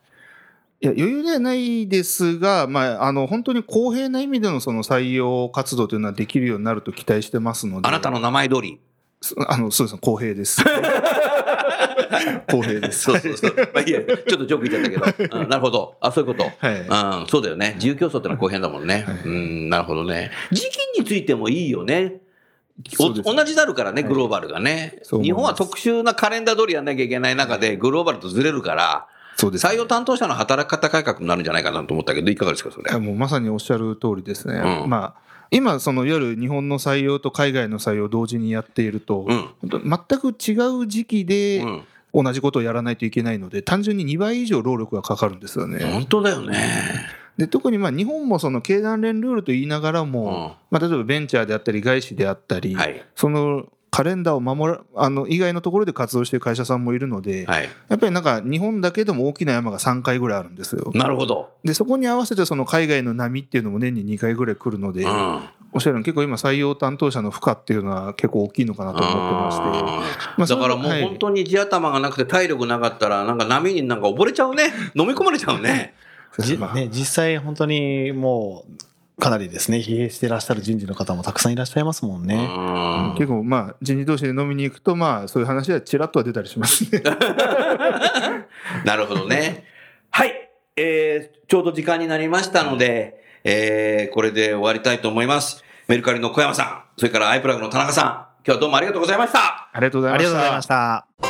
いや余裕ではないですが、まあ、あの本当に公平な意味でのその採用活動というのはできるようになると期待してますので、
あなたの名前通り？
そあのそうですね、公平です。公平です。
そうそうそう。まあいいや、ちょっとジョーク言っちゃったけど。うん、なるほど。あ、そういうこと。
はい
うん、そうだよね。自由競争ってのは公平だもんね。うん、なるほどね。時期についてもいいよね。同じなるからね、グローバルがね。
そう思い
日本は特殊なカレンダー通りやんなきゃいけない中で、グローバルとずれるから、
そうです、
採用担当者の働き方改革になるんじゃないかなと思ったけど、いかがですか、それ？
もうまさにおっしゃる通りですね。
うん
まあ今、そのいわゆる日本の採用と海外の採用を同時にやっていると、
うん。
全く違う時期で
うん。
同じことをやらないといけないので、単純に2倍以上労力がかかるんですよね。
本当だよね。
で特にまあ日本もその経団連ルールと言いながらも、まあ、例えばベンチャーであったり外資であったり、
はい。
そのカレンダーを守らあの以外のところで活動している会社さんもいるので、
はい。
やっぱりなんか日本だけでも大きな山が3回ぐらいあるんですよ。
なるほど。
でそこに合わせてその海外の波っていうのも年に2回ぐらい来るので、
うん。
おっしゃるように結構今採用担当者の負荷っていうのは結構大きいのかなと思ってまして。まあ
だからもう
はい
本当に地頭がなくて体力なかったら、なんか波になんか溺れちゃうね。飲み込まれちゃうね。
じ
まあ
ね、実際本当にもうかなりですね疲弊してらっしゃる人事の方もたくさんいらっしゃいますもん
う
ね。
ん
結構まあ人事同士で飲みに行くとまあそういう話はちらっとは出たりしますね。
なるほどね。はい。えー、ちょうど時間になりましたので、えー、これで終わりたいと思います。メルカリの小山さん、それからアイプラグの田中さん、今日はどうもありがとうございました。
ありがとうございました。
ありがとうございました。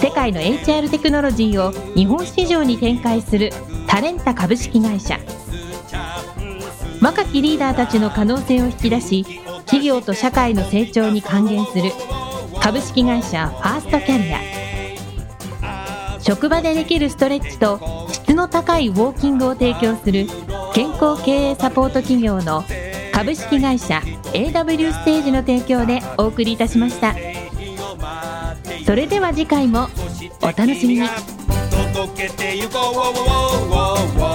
世界の HR テクノロジーを日本市場に展開するタレンタ株式会社。若きリーダーたちの可能性を引き出し企業と社会の成長に還元する株式会社ファーストキャリア。職場でできるストレッチと質の高いウォーキングを提供する健康経営サポート企業の株式会社 AW ステージの提供でお送りいたしました。それでは次回もお楽しみに
届けてゆこう